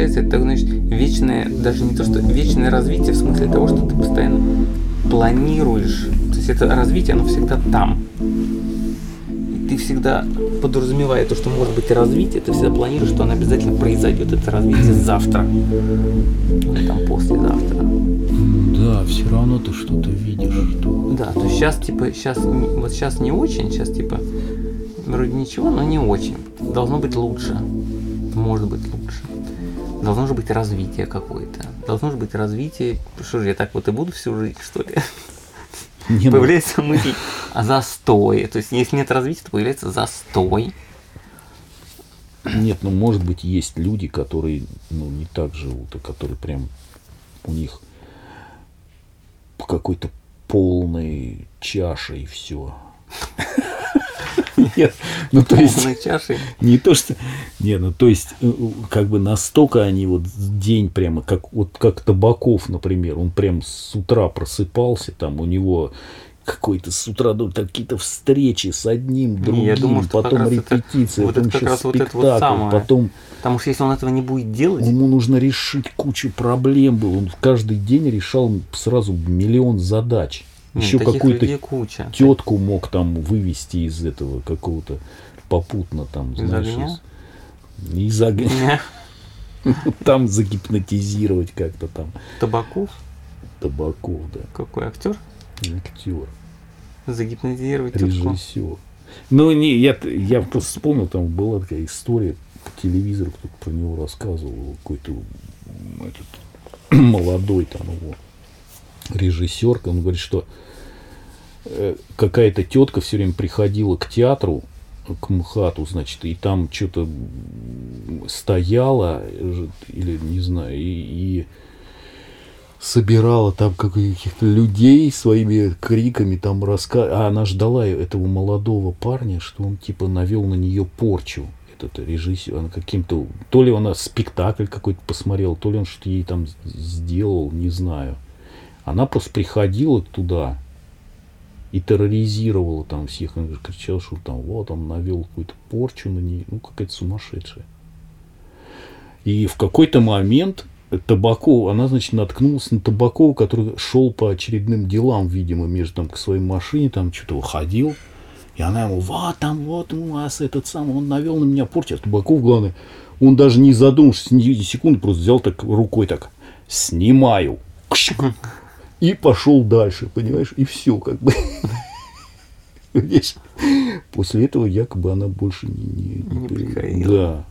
получается, это, значит, вечное, даже не то, что вечное развитие в смысле того, что ты постоянно планируешь. То есть это развитие, оно всегда там. И ты всегда, подразумевая то, что может быть развитие, ты всегда планируешь, что оно обязательно произойдет, это развитие завтра. Или там послезавтра. Да, все равно ты что-то видишь. Что... Да, то есть сейчас, типа, сейчас, вот сейчас не очень, сейчас, типа, вроде ничего, но не очень. Должно быть лучше. Может быть лучше. Должно же быть развитие какое-то. Должно же быть развитие. Что же, я так вот и буду всю жизнь, что ли? Не, ну, Появляется мысль о застое. То есть, если нет развития, то появляется застой. Нет, ну может быть есть люди, которые ну, не так живут, а которые прям у них какой-то полной чаше и все. Нет, ну то есть чашей. не то что, не, ну то есть э, как бы настолько они вот день прямо как вот как Табаков, например, он прям с утра просыпался, там у него какой-то с утра ну, какие-то встречи с одним, другим, я думаю, что потом это- вот потом это как еще раз вот это спектакль, вот самое. потом Потому что если он этого не будет делать, ему нужно решить кучу проблем было. Он каждый день решал сразу миллион задач. Нет, Еще какую-то тетку мог там вывести из этого какого-то попутно там, Из знаешь, огня? из, из огня. Там загипнотизировать как-то там. Табаков, Табаков, да, какой актер, актер, загипнотизировать режиссер. Ну, не, я, я просто вспомнил, там была такая история по телевизору, кто-то про него рассказывал, какой-то этот, молодой там его режиссер, он говорит, что э, какая-то тетка все время приходила к театру, к МХАТу, значит, и там что-то стояла, или не знаю, и, и собирала там каких-то людей своими криками там раска... А она ждала этого молодого парня, что он типа навел на нее порчу. Этот режиссер, она каким-то... То ли она спектакль какой-то посмотрела, то ли он что-то ей там сделал, не знаю. Она просто приходила туда и терроризировала там всех. Она кричала, что там вот он навел какую-то порчу на нее. Ну, какая-то сумасшедшая. И в какой-то момент Табаков, она, значит, наткнулась на Табакова, который шел по очередным делам, видимо, между там к своей машине, там что-то выходил. И она ему, вот там, вот у вас этот самый, он навел на меня порчу. А Табаков, главное, он даже не задумавшись ни секунды, просто взял так рукой так, снимаю. И пошел дальше, понимаешь? И все, как бы. После этого якобы она больше не, не, Не при- приходила.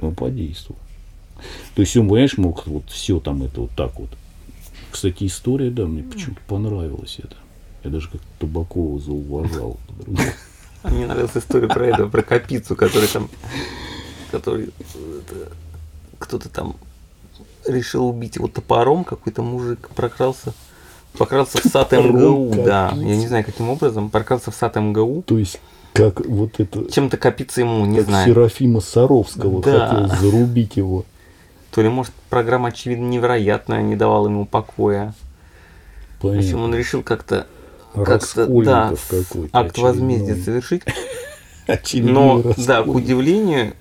Да. Он подействовал. То есть он, понимаешь, мог вот все там это вот так вот. Кстати, история, да, мне почему-то понравилась это. Я даже как Табакова зауважал. А мне нравилась история про это, про Капицу, который там, который э, кто-то там решил убить его топором, какой-то мужик прокрался, прокрался в сад МГУ, да, я не знаю каким образом, прокрался в сад МГУ, То есть, как вот это, чем-то Капица ему, не как знаю, Серафима Саровского Да. хотел зарубить его. то ли, может, программа, очевидно, невероятная, не давала ему покоя. В общем, он Понятно. решил как-то, как-то, Раскольников да, акт возмездия совершить, Но, да, к удивлению,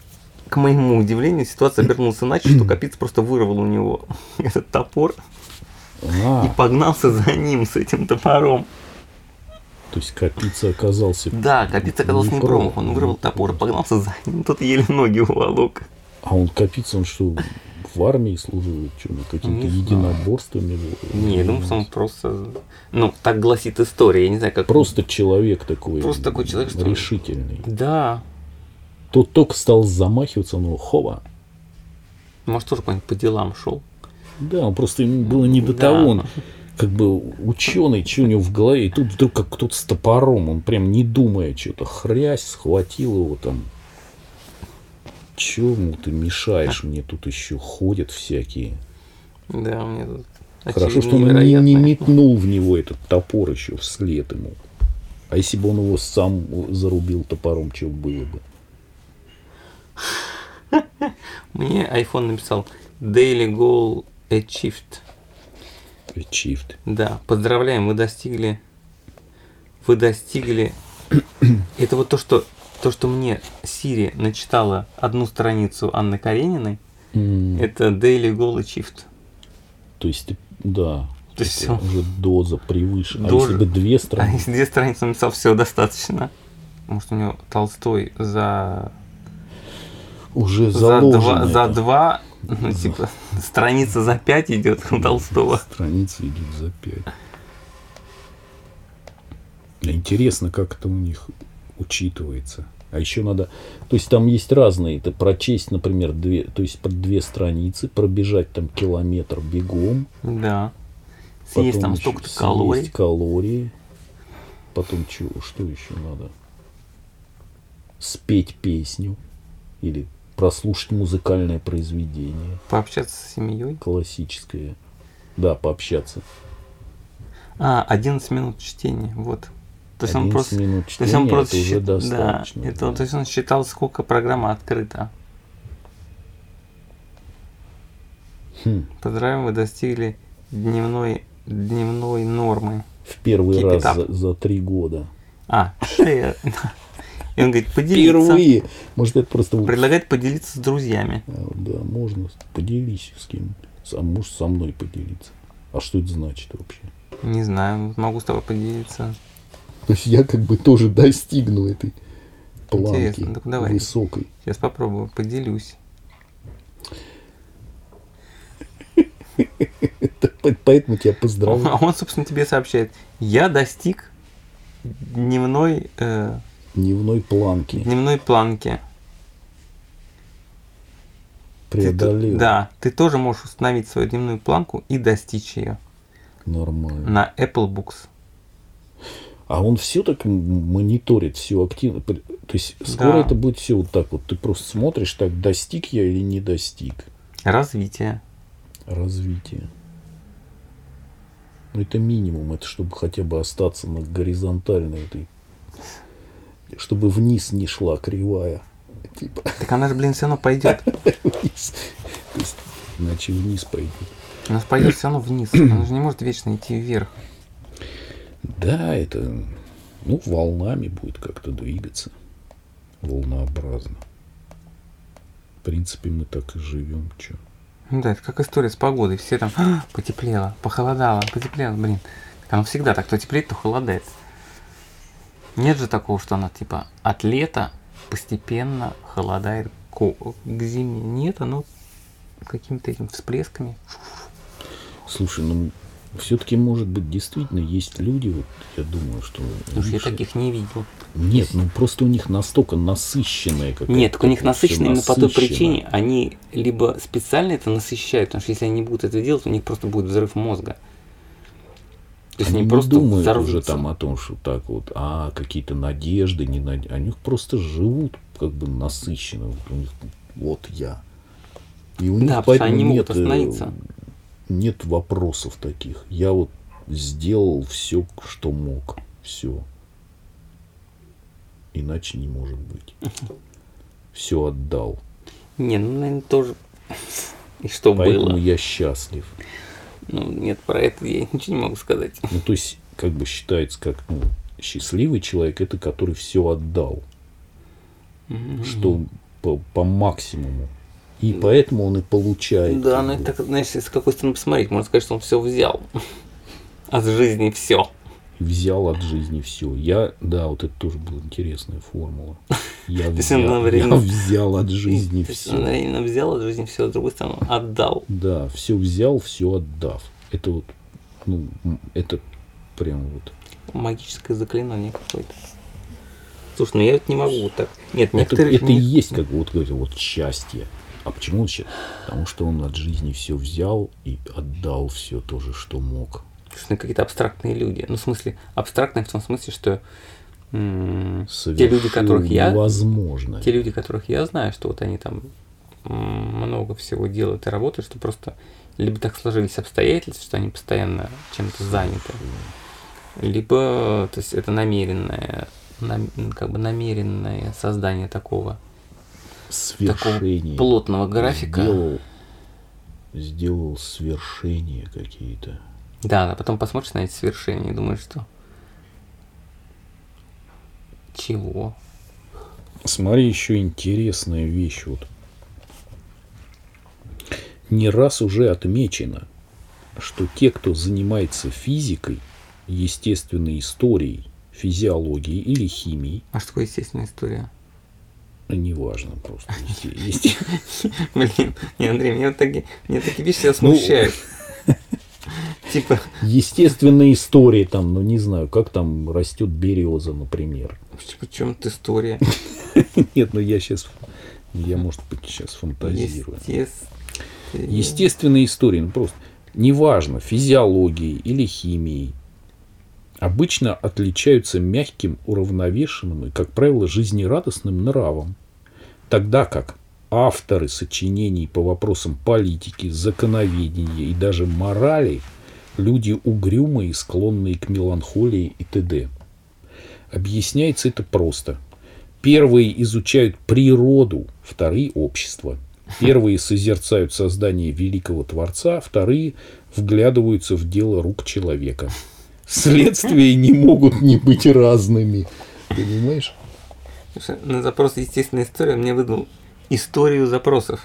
к моему удивлению, ситуация обернулась иначе, что Капиц просто вырвал у него этот топор А, и погнался за ним с этим топором. то есть Капица оказался... Да, Капиц оказался Не промах, он вырвал топор и погнался за ним, тот еле ноги уволок. А он Капица, он что, в армии служил? Что, Не знаю. единоборствами? Не, я думаю, что он просто... Ну, так гласит история, я не знаю, как... Просто человек такой. Просто такой человек, что- Решительный. Да, Тот только стал замахиваться, но хова. может, тоже по, по делам шел. Да, он просто ему было не до Да. того. Он как бы ученый, что у него в голове. И тут вдруг как кто-то с топором, он прям не думая что-то, хрясь, схватил его там. Чему ты мешаешь? Мне тут еще ходят всякие. Да, мне тут... Хорошо, что он не, не метнул в него этот топор еще вслед ему. А если бы он его сам зарубил топором, что было бы? Мне iPhone написал Daily Goal Achieved. Чифт. Да, поздравляем, вы достигли, вы достигли. Это вот то, что то, что мне Сири начитала одну страницу Анны Карениной, М, Это Daily Goal Achieved. То есть, да. То есть всё. уже доза превыше. А Доза. если бы две А страницы? если две страницы написал, все достаточно. Может, у него Толстой за, Уже за заложено два, за два, ну, типа, страница за пять идет у Толстого. Страницы идут за пять. Интересно, как это у них учитывается. А еще надо, то есть там есть разные, это прочесть, например, две, то есть под две страницы, пробежать там километр бегом, Да. Съесть потом там еще столько-то съесть калорий. калории, потом чё, что еще надо? Спеть песню или прослушать музыкальное произведение Пообщаться с семьей. классическое. Да, пообщаться. А, 11 минут чтения, вот. То есть он 11 просто... минут То есть он чтения, просто это уже достаточно. Да, это, то есть он считал, сколько программа открыта. Хм. Поздравляем, вы достигли дневной, дневной нормы. В первый Keep раз за, за три года. А, share. И он говорит, поделиться. Впервые. Может, это просто... Предлагает поделиться с друзьями. А, Да, можно. Поделись с кем А может, со мной поделиться. А что это значит вообще? Не знаю, могу с тобой поделиться. То есть я как бы тоже достигну этой планки Интересно, так давай. высокой. Сейчас попробую, поделюсь. Это по- Поэтому тебя поздравляю. А он, собственно, тебе сообщает, я достиг дневной, э, Дневной планки дневной планки. Ты преодолел. да, ты тоже можешь установить свою дневную планку и достичь ее Нормально. на Apple Books. А он все так мониторит, все активно. То есть скоро Да. это будет все вот так вот. Ты просто смотришь, так достиг я или не достиг Развитие. развития. Ну это минимум, это чтобы хотя бы остаться на горизонтальной этой, чтобы вниз не шла кривая. Типа Так она же, блин, все равно пойдет. вниз. То есть, иначе вниз пойдет. Она пойдет все равно вниз. Она же не может вечно идти вверх. Да, это ну, волнами будет как-то двигаться. Волнообразно. В принципе, мы так и живем. Чё? Ну да, это как история с погодой. Все там «А, потеплело, похолодало, потеплело, блин. Так оно всегда так, то теплеет, то холодает. Нет же такого, что она типа от лета постепенно холодает ко- к зиме. Нет, оно какими-то этими всплесками. Слушай, ну все-таки, может быть, действительно есть люди, вот я думаю, что... Уж я таких не видел. Нет, ну просто у них настолько насыщенная какая-то... Нет, так у них насыщенно именно по той причине, они либо специально это насыщают, потому что если они не будут это делать, у них просто будет взрыв мозга. То есть Они они просто думают уже взорвутся. там о том, что так вот, а, какие-то надежды, не надежды. Они просто живут как бы насыщенно. Вот у них, вот я. И у них Да, потому что они не могут нет, э, остановиться. Нет вопросов таких. Я вот сделал все, что мог. Все. Иначе не может быть. Все отдал. Не, ну, наверное, тоже. И что Поэтому было? я счастлив. Ну, нет, про это я ничего не могу сказать. Ну, то есть, как бы считается, как ну, счастливый человек, это который все отдал. Что по, по максимуму. И поэтому он и получает. Да, как ну это, знаешь, с какой стороны посмотреть, можно сказать, что он все взял. От жизни все. Взял от жизни все. Я, да, вот это тоже была интересная формула. Я взял, я взял от жизни все. именно взял от жизни все, с другой стороны, отдал. Да, все взял, все отдав. Это вот, ну, это прям вот. Магическое заклинание какое-то. Слушай, ну я вот не могу вот так. Нет, Это, некоторые... это и не- есть, как вот говорил, вот счастье. А почему он счастье? Потому что он от жизни все взял и отдал все то же, что мог. Слушай, ну какие-то абстрактные люди. Ну, в смысле, абстрактные в том смысле, что м, те люди, которых я... невозможно. Те люди, которых я знаю, что вот они там много всего делают и работают, что просто либо так сложились обстоятельства, что они постоянно чем-то заняты, либо, то есть это намеренное, нам- как бы намеренное создание такого, такого Свершение. плотного графика. Сделал, сделал свершения какие-то. Да, а потом посмотришь на эти свершения и думаешь, что чего? Смотри, еще интересная вещь. Вот. не раз уже отмечено, что те, кто занимается физикой, естественной историей, физиологией или химией, А что такое естественная история? а неважно просто, Блин, не, Андрей, меня такие, меня такие вещи Ну, смущают. Типа, естественная история там, ну не знаю, как там растет береза, например. почему тут история? Нет, ну я сейчас, я, может быть, сейчас фантазирую. Естественные истории, ну просто, неважно, физиологией или химией, обычно отличаются мягким, уравновешенным и, как правило, жизнерадостным нравом. Тогда как авторы сочинений по вопросам политики, законоведения и даже морали – люди угрюмые, склонные к меланхолии и т.д. Объясняется это просто. Первые изучают природу, вторые – общество. Первые созерцают создание великого Творца, вторые вглядываются в дело рук человека. Следствия не могут не быть разными. Понимаешь? На запрос естественная история мне выдал историю запросов.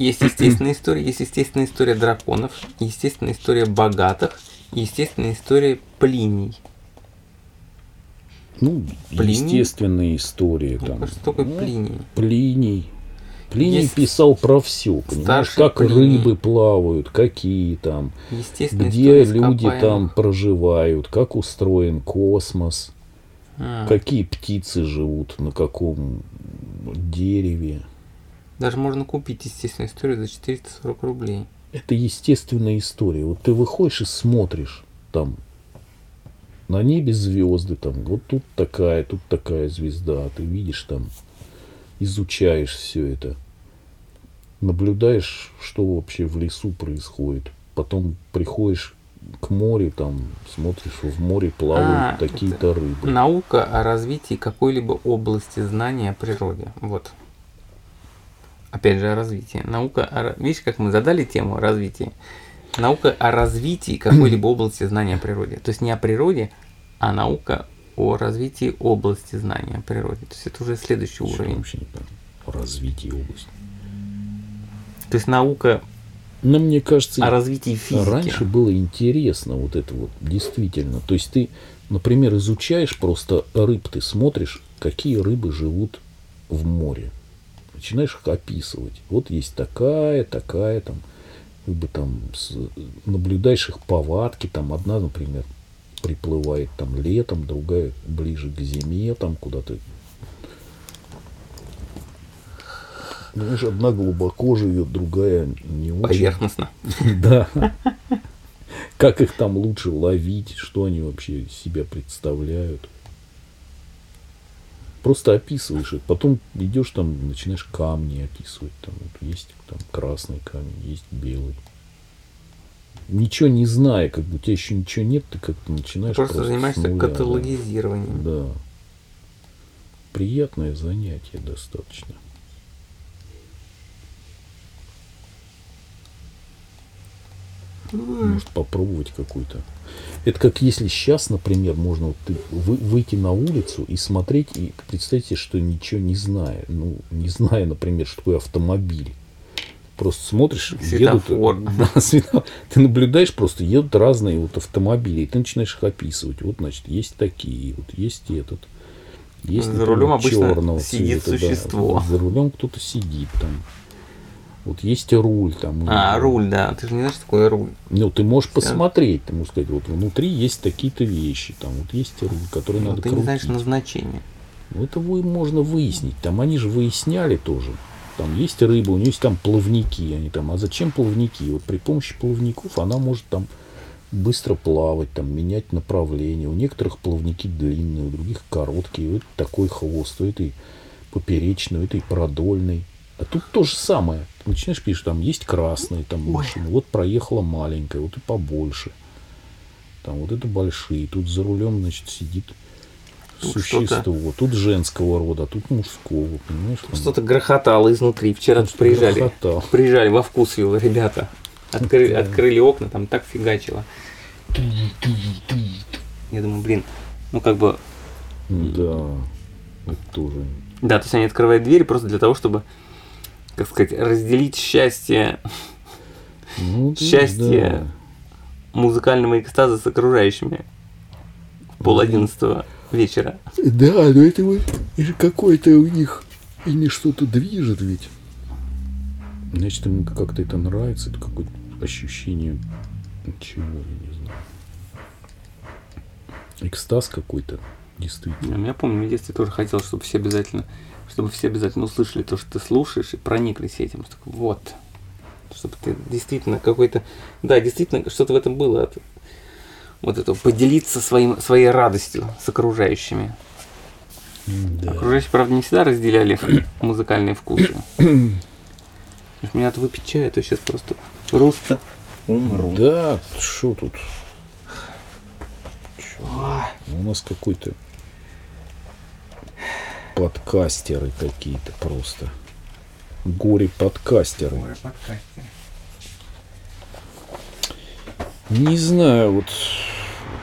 Есть естественная история, есть естественная история драконов, естественная история богатых, естественная история плиний. Ну, Плиний? естественная история. Ну, Там. Что такое Ну, плиний? Плиний. Плиний Есть писал про все, понимаешь, как Плиний. рыбы плавают, какие там, где люди там проживают, как устроен космос, А, какие птицы живут, на каком дереве. Даже можно купить естественную историю за 440 рублей. Это естественная история. Вот ты выходишь и смотришь там на небе звезды, там вот тут такая, тут такая звезда, ты видишь там, изучаешь все это, наблюдаешь, что вообще в лесу происходит, потом приходишь к морю, там смотришь, в море плавают А, такие-то рыбы. Наука о развитии какой-либо области знания о природе. Вот. Опять же о развитии. Наука о... Видишь, как мы задали тему о развитии? Наука о развитии какой-либо области знания о природе. То есть не о природе, а наука о развитии области знания о природе. То есть это уже следующий Что уровень. вообще не понял? Развитие области. То есть наука Но мне кажется, о развитии физики. Раньше было интересно вот это вот, действительно. То есть ты, например, изучаешь просто рыб, ты смотришь, какие рыбы живут в море. Начинаешь их описывать. Вот есть такая, такая, там, как бы там, с- наблюдаешь их повадки, там, одна, например, приплывает там летом, другая ближе к зиме, там куда-то. Знаешь, одна глубоко живет, другая не очень. Поверхностно. Да. Как их там лучше ловить, что они вообще себя представляют. Просто описываешь их. Потом идешь там, начинаешь камни описывать. Там вот есть там красный камень, есть белый. Ничего не зная, как бы у тебя еще ничего нет, ты как-то начинаешь Просто с занимаешься нуля, да. каталогизированием. Да. Приятное занятие достаточно. Может попробовать какой-то. Это как если сейчас, например, можно вот ты вы- выйти на улицу и смотреть, и представьте, что ничего не зная. Ну, не зная, например, что такое автомобиль. Просто смотришь, Светофор. едут, да, ты наблюдаешь просто, едут разные вот автомобили, и ты начинаешь их описывать. Вот, значит, есть такие, вот есть этот. Есть, За например, рулем обычно чёрного сидит цвета, да. существо. За рулем кто-то сидит там. Вот есть руль там. А, ну, руль, да. Ты же не знаешь, что такое руль. ну, ты можешь Всё. посмотреть, ты можешь сказать, вот внутри есть такие-то вещи, там вот есть руль, который Но надо ты не знаешь крутить. назначение. Ну, это вы, можно выяснить. Там они же выясняли тоже. Там есть рыба, у нее есть там плавники, они там, а зачем плавники? Вот при помощи плавников она может там быстро плавать, там менять направление. У некоторых плавники длинные, у других короткие. Этой такой хвост, у этой поперечный, у этой продольный. А тут то же самое. Начинаешь пишешь, там есть красные там Ой. машины, вот проехала маленькая, вот и побольше. Там вот это большие. Тут за рулем, значит, сидит Тут существо. Тут женского рода, а тут мужского, понимаешь? там Что-то грохотало изнутри. Вчера тут приезжали. грохотало. Приезжали во вкусвилл, ребята. Открыли, открыли окна, там так фигачило. Я думаю, блин, ну как бы, Да, это тоже. да, то есть они открывают двери просто для того, чтобы как сказать, разделить счастье, Ну, да, Счастье. музыкального экстаза с окружающими в пол одиннадцатого вечера. Да, да но это вот какое-то у них ими что-то движет ведь. Значит, им как-то это нравится, это какое-то ощущение чего, я не знаю. Экстаз какой-то, действительно. Я помню, в детстве тоже хотел, чтобы все обязательно, чтобы все обязательно услышали то, что ты слушаешь, и прониклись этим. Вот. Чтобы ты действительно какой-то... Да, действительно, что-то в этом было. От, вот это, поделиться своим, своей радостью с окружающими. Да. Окружающие, правда, не всегда разделяли музыкальные вкусы. Меня это выпить чая, то сейчас просто просто умру. Да, что тут? Чё? У нас какой-то подкастеры какие-то просто. Горе-подкастеры. Не знаю, вот,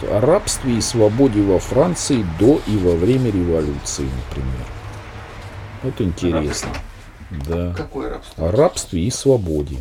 вот о рабстве и свободе во Франции до и во время революции, например. Вот интересно. Да. Какое рабство? О рабстве и свободе.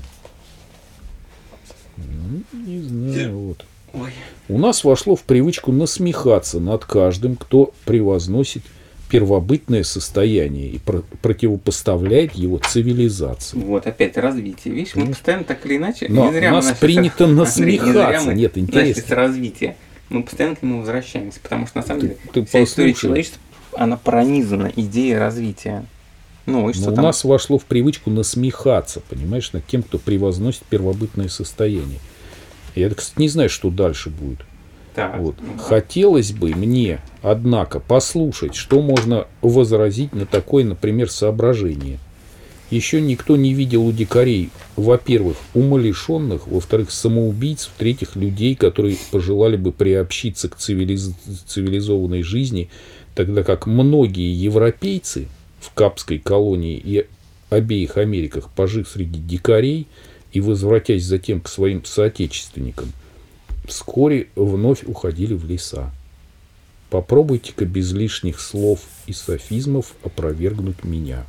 Ну, не знаю, вот. Ой. У нас вошло в привычку насмехаться над каждым, кто превозносит первобытное состояние и про- противопоставляет его цивилизации. Вот опять развитие. Видишь, мы постоянно так или иначе. Но не зря нас с- принято Андрей, не зря насмехаться. мы Нет, интересно. с развития. Мы постоянно к нему возвращаемся, потому что на самом Ты- деле ты вся история послушай. человечества, она пронизана идеей развития. Ну и что Но у там? нас вошло в привычку насмехаться, понимаешь, над тем, кто превозносит первобытное состояние. Я, кстати, не знаю, что дальше будет. Так, Вот. Хотелось бы мне, однако, послушать, что можно возразить на такое, например, соображение. Еще никто не видел у дикарей, во-первых, умалишенных, во-вторых, самоубийц, в-третьих, людей, которые пожелали бы приобщиться к цивилиз- цивилизованной жизни, тогда как многие европейцы в Капской колонии и обеих Америках, пожив среди дикарей и возвратясь затем к своим соотечественникам, вскоре вновь уходили в леса. Попробуйте-ка без лишних слов и софизмов опровергнуть меня.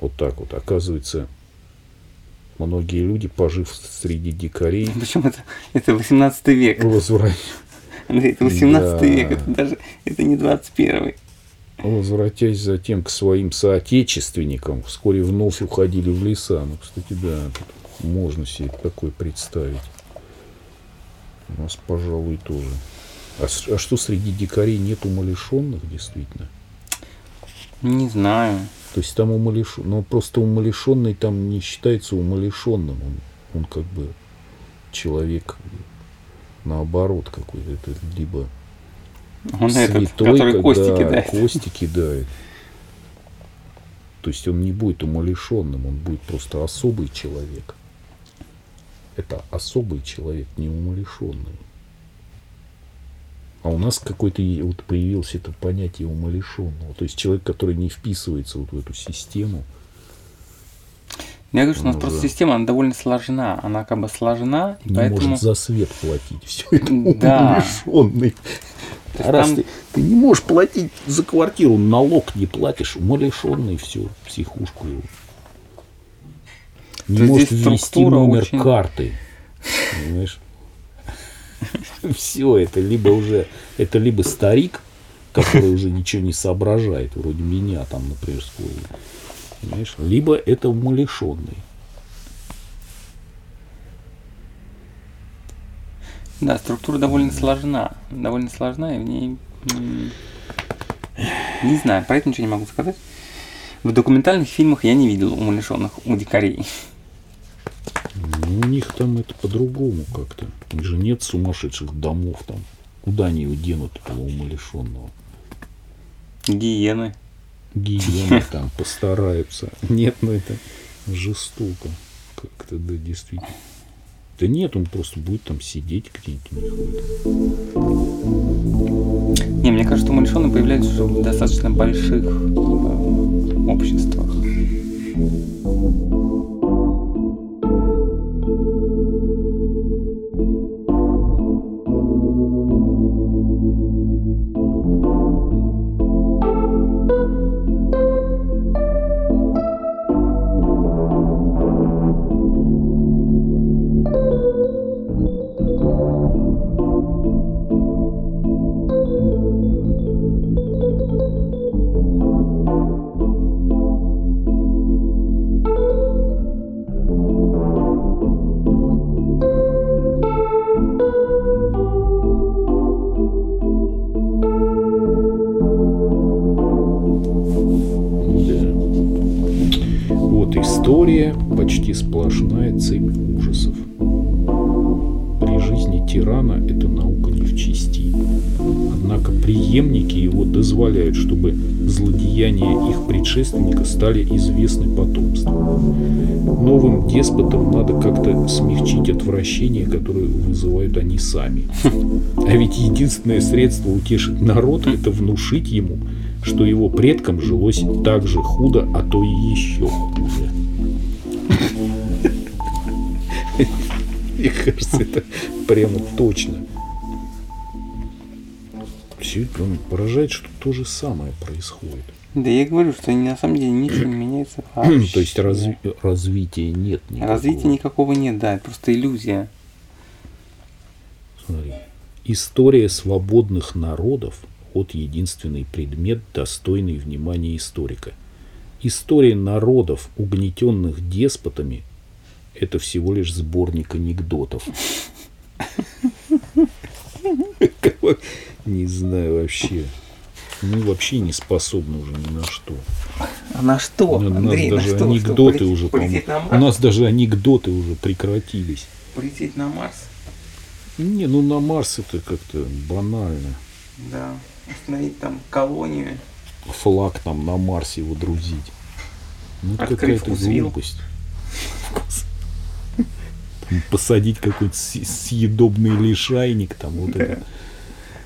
Вот так вот. Оказывается, многие люди, пожив среди дикарей, Причем это, это 18 век. возвра- Андрей, это 18 Да. век, это даже это не 21 возвратясь затем к своим соотечественникам, вскоре вновь уходили в леса. Ну, кстати, да, тут можно себе такое представить. У нас, пожалуй, тоже. А, а что среди дикарей нет умалишенных, действительно? Не знаю. То есть там умалишенный, но просто умалишенный там не считается умалишенным. Он, он как бы человек наоборот какой-то. Это либо Он этот, святой, который когда кости кидает. кости кидает. То есть он не будет умалишенным, он будет просто особый человек. Это особый человек, не умалишенный. А у нас какой-то вот появилось это понятие умалишенного. То есть человек, который не вписывается вот в эту систему. Я говорю, что у нас просто система, она довольно сложна. Она как бы сложна, и не поэтому... может за свет платить. Все это Да. умалишенный. А раз там- ты, ты не можешь платить за квартиру, налог не платишь, умалишенный, все, психушку его. Не То может ввести номер очень- карты. Понимаешь? Все это либо уже, это либо старик, который уже ничего не соображает, вроде меня там, например, скоро. Понимаешь? Либо это умалишенный. Да, структура довольно сложна. Довольно сложна, и в ней... Не знаю, про это ничего не могу сказать. В документальных фильмах я не видел умалишенных у дикарей. Ну, у них там это по-другому как-то. У них же нет сумасшедших домов там. Куда они его денут, этого умалишенного? Гиены. Гиены там постараются. Нет, ну это жестоко. Как-то, да, действительно. Да нет, он просто будет там сидеть где-нибудь у них. Не, мне кажется, умалишенные появляются в достаточно больших э, обществах. сплошная цепь ужасов. При жизни тирана эта наука не в чести. Однако преемники его дозволяют, чтобы злодеяния их предшественника стали известны потомству. Новым деспотам надо как-то смягчить отвращение, которое вызывают они сами. А ведь единственное средство утешить народ – это внушить ему, что его предкам жилось так же худо, а то и еще хуже. Мне кажется, это прямо точно. Все прям поражает, что то же самое происходит. Да я говорю, что на самом деле ничего не меняется вообще. То есть разви- развития нет никакого. Развития никакого нет, да, это просто иллюзия. Смотри. История свободных народов – вот единственный предмет, достойный внимания историка. История народов, угнетенных деспотами – это всего лишь сборник анекдотов. Не знаю вообще. Мы вообще не способны уже ни на что. А на что, У нас Андрей, на даже что? Что, анекдоты полететь- уже, полететь на по-моему. У нас даже анекдоты уже прекратились. Полететь на Марс? Не, ну на Марс это как-то банально. Да. Установить там колонию. Флаг там на Марсе водрузить. Ну это Открыв какая-то глупость. Посадить какой-то съедобный лишайник там вот это.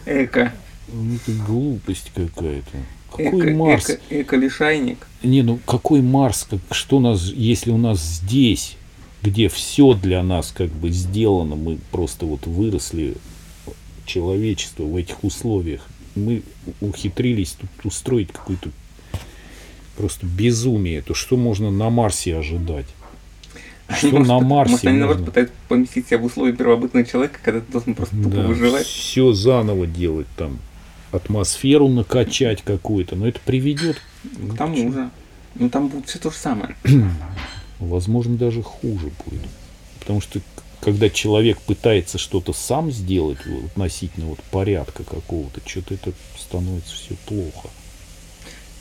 Эко. Ну, это глупость какая-то. Какой Эко, Марс? эко, эко-лишайник. Не, ну какой Марс? Как, что у нас, если у нас здесь, где все для нас как бы сделано, мы просто вот выросли, человечество в этих условиях, мы ухитрились тут устроить какое-то просто безумие, то что можно на Марсе ожидать? Что Может, на Марсе Может, они наоборот пытаются поместить себя в условия первобытного человека, когда ты должен просто тупо выживать. все заново делать там, атмосферу накачать какую-то, но это приведет К тому же. Ну там будет все то же самое. возможно, даже хуже будет. Потому что когда человек пытается что-то сам сделать относительно вот порядка какого-то, что-то это становится все плохо.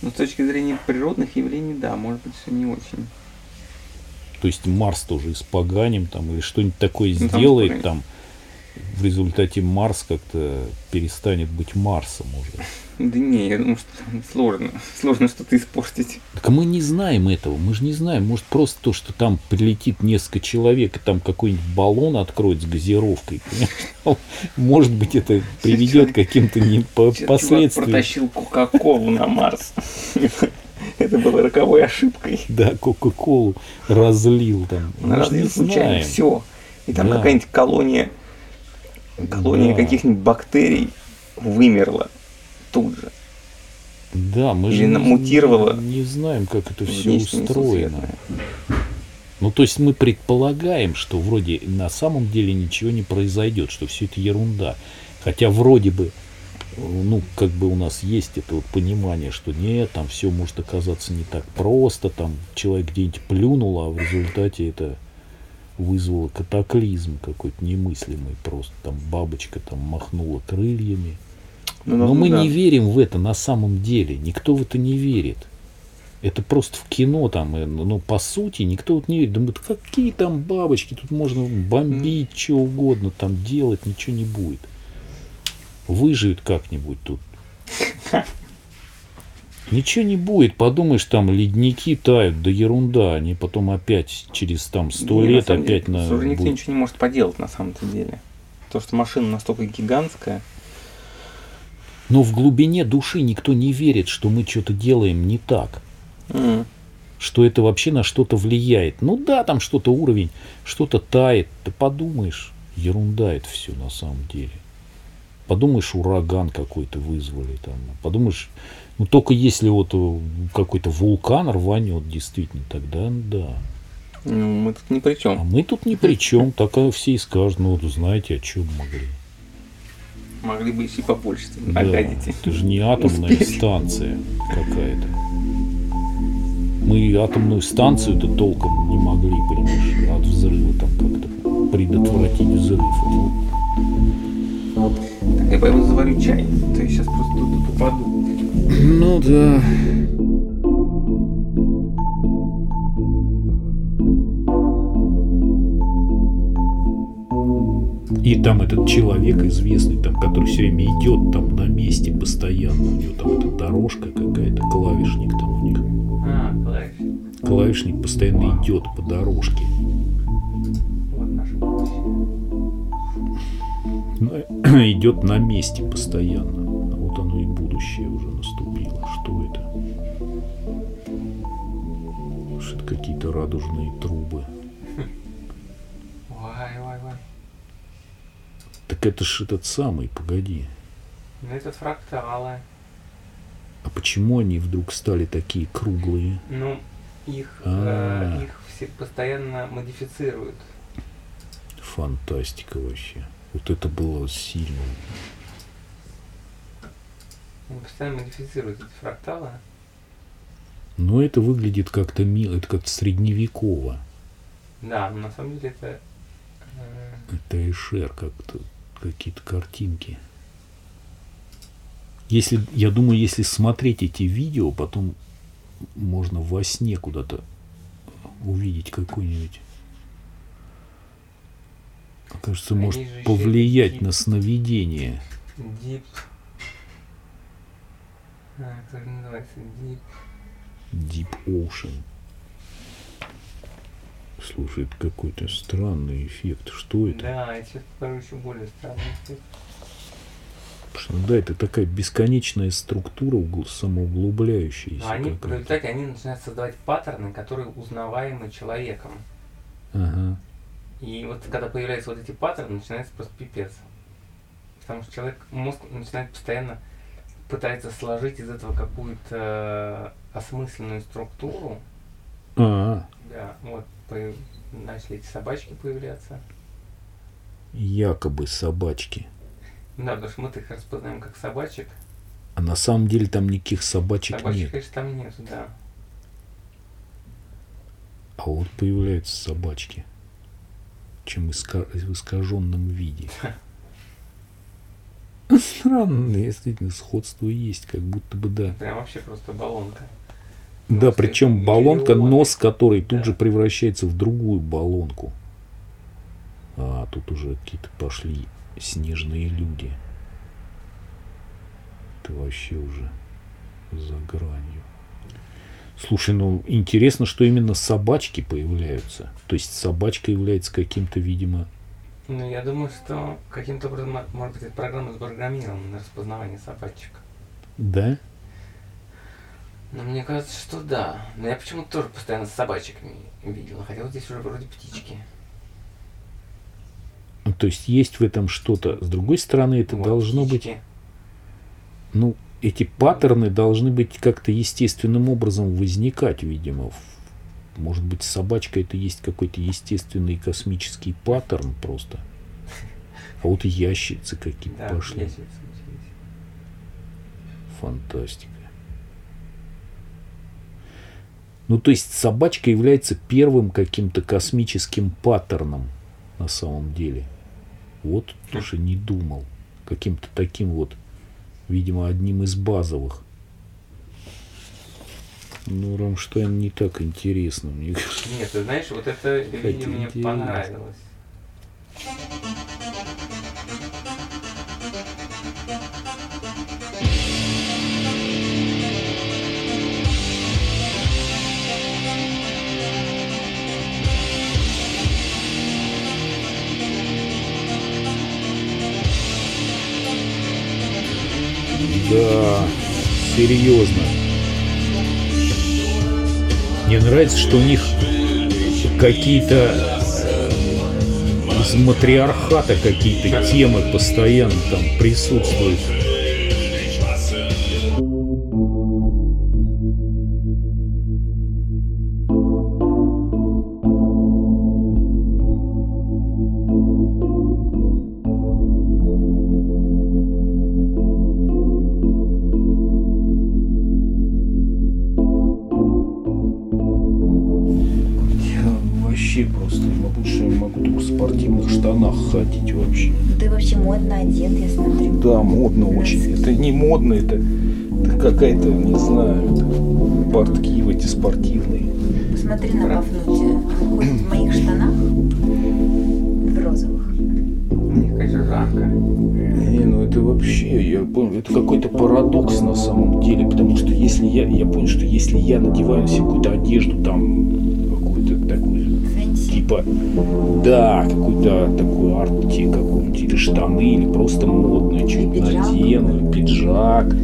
Но с точки зрения природных явлений, да, может быть, все не очень. То есть Марс тоже испоганим там или что-нибудь такое Ну, там сделает испоганим. там. В результате Марс как-то перестанет быть Марсом уже. Да не, я думаю, что там сложно. Сложно что-то испортить. Так мы не знаем этого, мы же не знаем. Может просто то, что там прилетит несколько человек, и там какой-нибудь баллон откроет с газировкой. понимаешь? Может быть, это приведет к каким-то не последствиям. протащил Кока-Колу на Марс. Это было роковой ошибкой. Да, Кока-Колу разлил там. Разлил случайно все. И там Да. какая-нибудь колония, колония Да. каких-нибудь бактерий вымерла тут же. Да, мы Или же не- мутировала не знаем, как это все устроено. Ну, то есть мы предполагаем, что вроде на самом деле ничего не произойдет, что все это ерунда. Хотя вроде бы, ну, как бы у нас есть это вот понимание, что нет, там все может оказаться не так просто, там человек где-нибудь плюнул, а в результате это вызвало катаклизм какой-то немыслимый просто. Там бабочка там махнула крыльями. Ну, Но ну, мы да. не верим в это на самом деле. Никто в это не верит. Это просто в кино там, э, ну, по сути, никто вот не верит. Думают, какие там бабочки, тут можно бомбить, что угодно там делать, ничего не будет. Выживет как-нибудь тут. Ничего не будет, подумаешь, там ледники тают, да ерунда, они потом опять через там сто Не, на лет самом деле, опять на... слушай, никто будет- ничего не может поделать на самом-то деле. То, что машина настолько гигантская, Но в глубине души никто не верит, что мы что-то делаем не так. м, что это вообще на что-то влияет. Ну да, там что-то уровень, что-то тает. Ты подумаешь, ерунда это все на самом деле. Подумаешь, ураган какой-то вызвали там. Подумаешь, ну только если вот э, какой-то вулкан рванет, действительно, тогда да. ну, мы тут ни при А чем. мы тут ни при чем, так а все и скажут, ну вот знаете, о чем могли. Могли бы и побольше Да, нагадить. это же не атомная Успели. станция какая-то. Мы атомную станцию-то толком не могли, понимаешь, от взрыва там как-то предотвратить взрыв. Вот. Ну вот. Так, я пойму, заварю чай. Ты сейчас просто тут, тут упаду. Ну да. И там этот человек известный, там, который все время идет там на месте постоянно. У него там эта дорожка какая-то, клавишник там у них. А, клавишник. Клавишник постоянно Вау. идет по дорожке. Идет на месте постоянно. А вот оно и будущее уже наступило. Что это? Что это какие-то радужные трубы. Вай, вай, вай. Так это ж этот самый, погоди. Ну, это фракталы. А почему они вдруг стали такие круглые? Ну, их, А. э, их все постоянно модифицируют. Фантастика вообще. Вот это было сильно. Они постоянно модифицируют эти фракталы. Но это выглядит как-то мило, это как-то средневеково. Да, но на самом деле это... э, Это Эшер, как-то какие-то картинки. Если, я думаю, если смотреть эти видео, потом можно во сне куда-то увидеть какой-нибудь. Кажется, Они может повлиять на сновидение. Deep... А, как это называется? Deep... Deep Ocean. Слушай, это какой-то странный эффект. Что это? Да, я сейчас покажу еще более странный эффект. Потому что, да, это такая бесконечная структура угл- самоуглубляющаяся. Но они в результате они начинают создавать паттерны, которые узнаваемы человеком. Ага. И вот когда появляются вот эти паттерны, начинается просто пипец. Потому что человек, мозг начинает постоянно пытается сложить из этого какую-то осмысленную структуру. А, Да, вот по- начали эти собачки появляться. якобы собачки. Да, потому что мы их распознаем как собачек. А на самом деле там никаких собачек Собачек, нет. конечно, там нет, да. А вот появляются собачки. Чем в искаженном виде. Странно, действительно, сходство есть, как будто бы да. Прям вообще просто баллонка. Да, Нос причем и баллонка, миллионы. нос которой тут Да. же превращается в другую баллонку. А тут уже какие-то пошли снежные люди. Это вообще уже за гранью. Слушай, ну интересно, что именно собачки появляются. То есть собачка является каким-то, видимо, Ну, я думаю, что каким-то образом, мо- может быть, программа спрограммирована на распознавание собачек. да? Но мне кажется, что да. Но я почему-то тоже постоянно с собачками видел. Хотя вот здесь уже вроде птички. Ну, то есть есть в этом что-то. С другой стороны, это Вот, должно быть птички. Ну, эти паттерны должны быть как-то естественным образом возникать, видимо. Может быть, собачка это есть какой-то естественный космический паттерн просто. А вот и ящерицы какие-то Да, пошли. Фантастика. Ну, то есть собачка является первым каким-то космическим паттерном на самом деле. Вот тоже не думал. Каким-то таким вот, видимо, одним из базовых. Ну, Рамштайн не так интересно, мне кажется. Нет, ты знаешь, вот это Хотя видео мне понравилось. Да, серьезно. Мне нравится, что у них какие-то из матриархата какие-то темы постоянно там присутствуют. Или просто модную что-нибудь пиджак. надену, пиджак,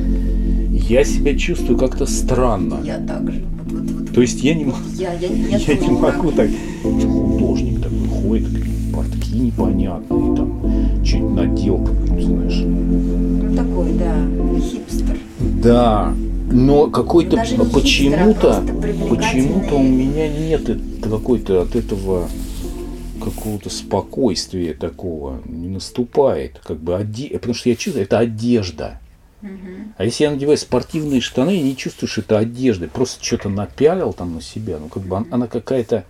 я себя чувствую как-то странно. Я так же. Вот, вот, вот. То есть я не могу, Я, я, я, я не могу так. художник такой ходит, портки непонятные, там, что-нибудь надел, какую-нибудь, знаешь, Ну такой, да, хипстер. Да, но какой-то почему-то, а почему-то у меня нет какой-то от этого какого-то спокойствия такого не наступает, как бы оде... потому что я чувствую, это одежда. А если я надеваю спортивные штаны, я не чувствую, что это одежда, просто что-то напялил там на себя, ну как бы он- она какая-то,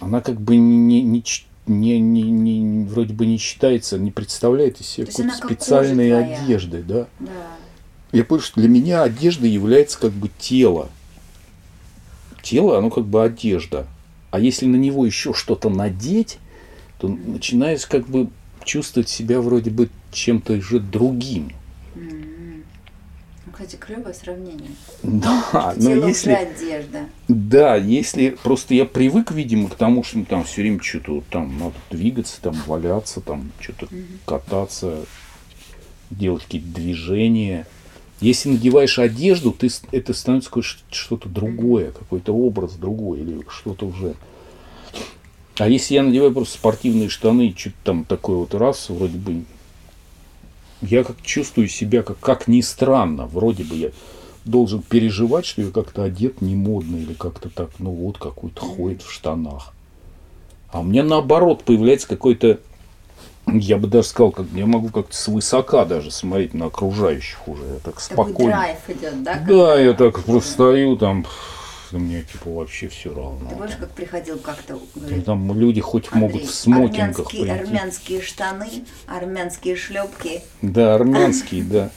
она как бы не, не, не, не, не- вроде бы не считается, не представляет из себя какой-то она специальной одежды, да. Да. Я понял, что для меня одежда является как бы тело. Тело, оно как бы одежда. А если на него еще что-то надеть, то начинаешь как бы чувствовать себя вроде бы чем-то уже другим. Ну, кстати, клевое сравнение. Да, но если... одежда. Да, если просто я привык, видимо, к тому, что там все время что-то вот там надо двигаться, там валяться, там что-то кататься, делать какие-то движения. Если надеваешь одежду, ты, это становится что-то другое, какой-то образ другой или что-то уже. А если я надеваю просто спортивные штаны, что-то там такое вот раз, вроде бы, я как чувствую себя, как, как ни странно, вроде бы я должен переживать, что я как-то одет не модно или как-то так, ну вот какой-то ходит в штанах. А у меня наоборот появляется какой-то, я бы даже сказал, как, я могу как-то свысока даже смотреть на окружающих уже, я так спокойно. драйв идет, да? Да, я так просто стою там, мне типа вообще все равно. Ты помнишь, как приходил как-то, говорит, там люди хоть могут Андрей, в смокингах армянские, прийти. армянские штаны, армянские шлепки. Да, армянский, да.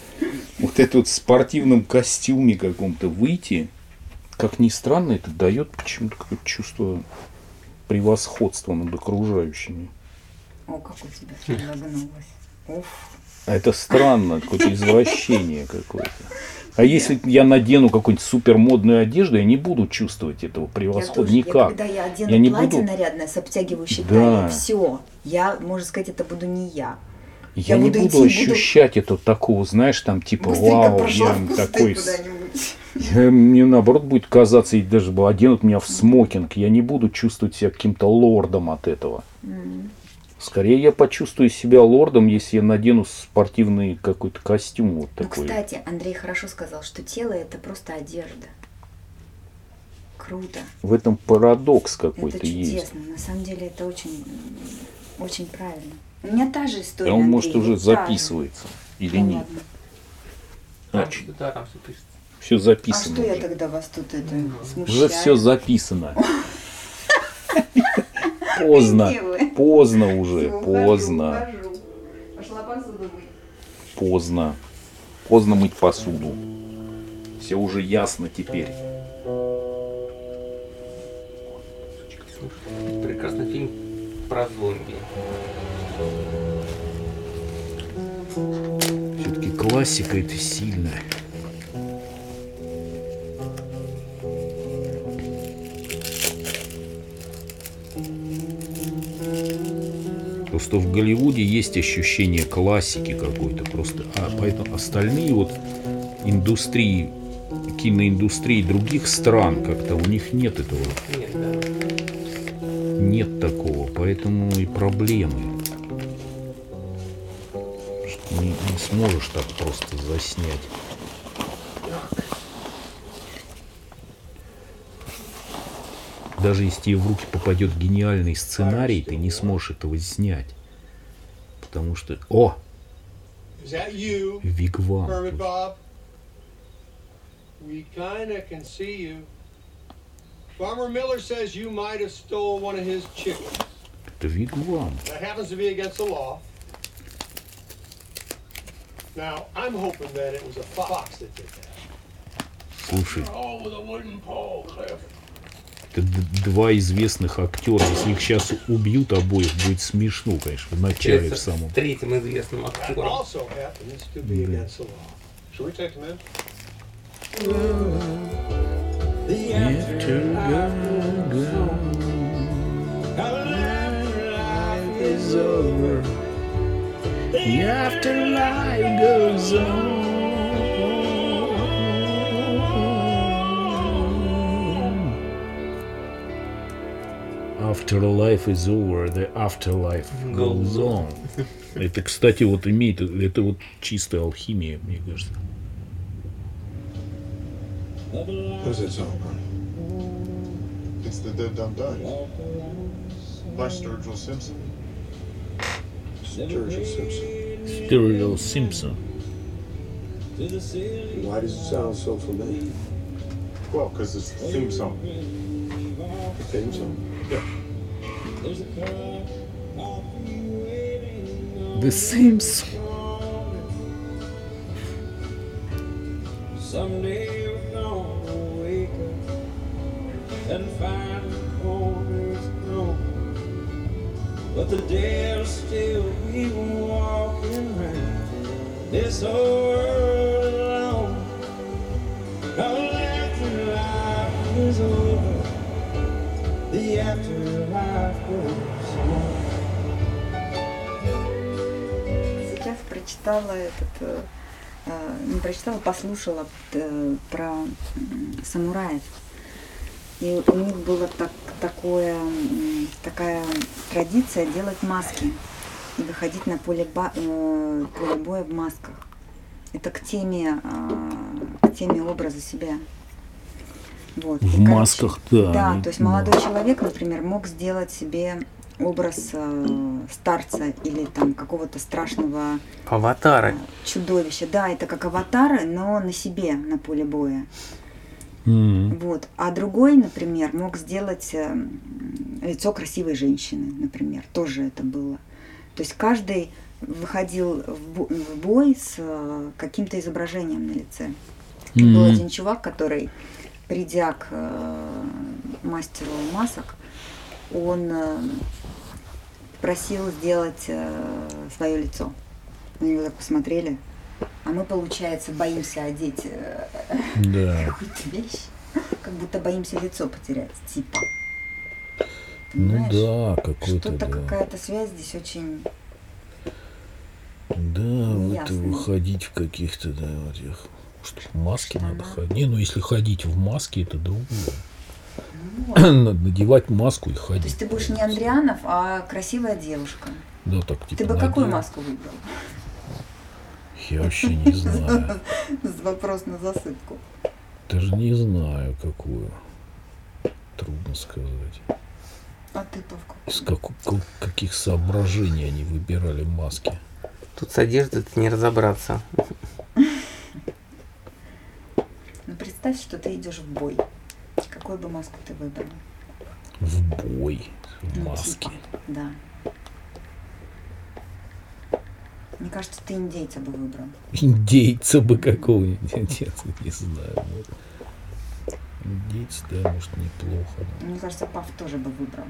Вот это вот в спортивном костюме каком-то выйти, как ни странно, это дает почему-то какое-то чувство превосходства над окружающими. О, как у тебя все загнулось. Уф. А это странно, какое-то извращение какое-то. А если я надену какую-нибудь супермодную одежду, я не буду чувствовать этого Я превосхода тоже, я никак. когда я одену Я не платье буду- нарядное с обтягивающей Да. талией, все. Я, можно сказать, это буду не я. Я, я не буду буду, идти, буду- ощущать это такого, знаешь, там типа, Быстренько вау, я такой. Я- Мне наоборот будет казаться, и даже бы оденут меня в смокинг, я не буду чувствовать себя каким-то лордом от этого. М. Скорее я почувствую себя лордом, если я надену спортивный какой-то костюм вот Ну, такой. кстати, Андрей хорошо сказал, что тело это просто одежда. Круто. В этом парадокс какой-то это есть. чудесно. На самом деле это очень, очень правильно. У меня та же история. А он, может, уже записывается. Или Ну, нет. ладно. А, Там что- да, там все пишется. все А записано. что я уже. тогда вас тут это смущаю? Уже все записано. Поздно. Поздно уже. Поздно. ухожу. Пошла посуду мыть. Поздно. Поздно мыть посуду. Все уже ясно теперь. Прекрасный фильм про зомби. Все-таки классика это Просто в Голливуде есть ощущение классики какой-то просто. А поэтому остальные вот индустрии, киноиндустрии других стран как-то у них нет этого. Нет, да. Нет такого, поэтому и проблемы. Что Не, не сможешь так просто заснять. Даже если тебе в руки попадет гениальный сценарий, ты не сможешь этого снять. Потому что... О! Вигвам. Kermit тут. Bob? We kinda can see you. Farmer Miller says you might have stole one of his chickens. Это Вигвам. That happens to be against the law. Now, I'm hoping that it was a fox that did that. Слушай, Oh, with a wooden pole, Cliff. Это два известных актера. Если их сейчас убьют обоих, будет смешно, конечно, в начале в самом. Третьим известным актером. to be against the in? The afterlife goes on. Afterlife is over, the afterlife goes on. Это, кстати, вот имеет, это вот чистая алхимия, мне кажется. Who's that song, Ronnie? It's the Dead Don't Die by Sturgill Simpson. Sturgill Simpson. Sturgill Simpson. Why does it sound so familiar? Well, because it's the theme song. The theme song. The Simpsons. Someday we're gonna wake up and find the corners. But the dead will still be walking around this world alone. Прочитала этот, э, э, не прочитала, послушала э, про самураев. И у них была так, такое, такая традиция делать маски и выходить на поле, ба- э, поле боя в масках. Это к теме, э, к теме образа себя. Вот. И, В короче, масках, да. Да, они- то есть молодой человек, например, мог сделать себе образ э, старца или там какого-то страшного Аватары. чудовища. Да, это как аватары, но на себе на поле боя. М. Вот. А другой, например, мог сделать э, лицо красивой женщины, например. Тоже это было. То есть каждый выходил в бо- в бой с э, каким-то изображением на лице. И Был один чувак, который, придя к э, мастеру масок, он э, просил сделать свое лицо. На него так посмотрели. А мы, получается, боимся одеть э, Да. какую-то вещь, как будто боимся лицо потерять, типа. Ну Понимаешь? да, какой-то, Что-то да. какая-то связь здесь очень... Да, вот выходить в каких-то, да, вот этих, что в маске надо ходить. Не, ну если ходить в маске, это другое. Надевать маску и То ходить. есть ты будешь не Андрианов, а красивая девушка. Да, так типа Ты бы какую маску выбрал? Я вообще не знаю. Вопрос на засыпку. Даже не знаю, какую. Трудно сказать. А ты, Павка? Из каку- ка- каких соображений они выбирали маски. Тут с одеждой не разобраться. Ну представь, что ты идешь в бой. Какую бы маску ты выбрал? В бой. В Ну, маске. типа, Да. Мне кажется, ты индейца бы выбрал. Индейца бы какого-нибудь. Нет, не знаю. ну, Индейец, да, может, неплохо. да. Мне кажется, Пав тоже бы выбрал.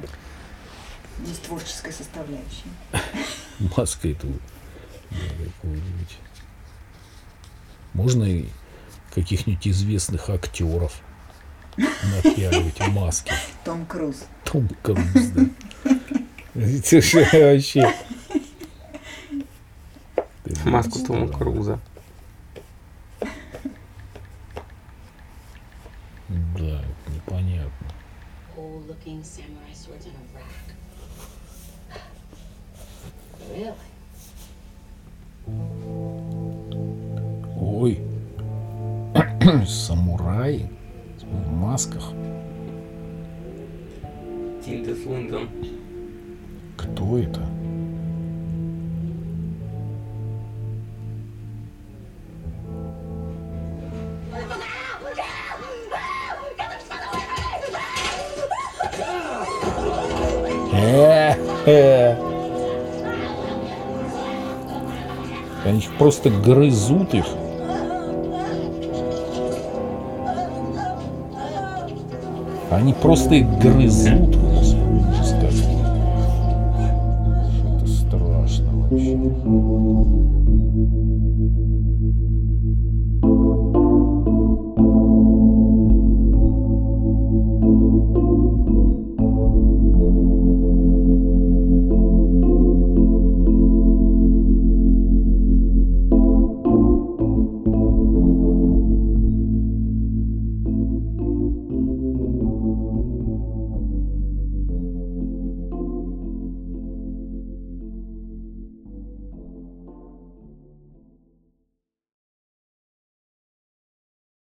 Из творческой составляющей. Маска эту какую-нибудь. Можно и каких-нибудь известных актеров напяливать маски. Том Круз. Том Круз, да. Это же вообще... Маску Тома. Круза. Да, непонятно. Ой, самураи в масках. Тильда Свинтон. Кто это? Они просто грызут их. Они просто их грызут.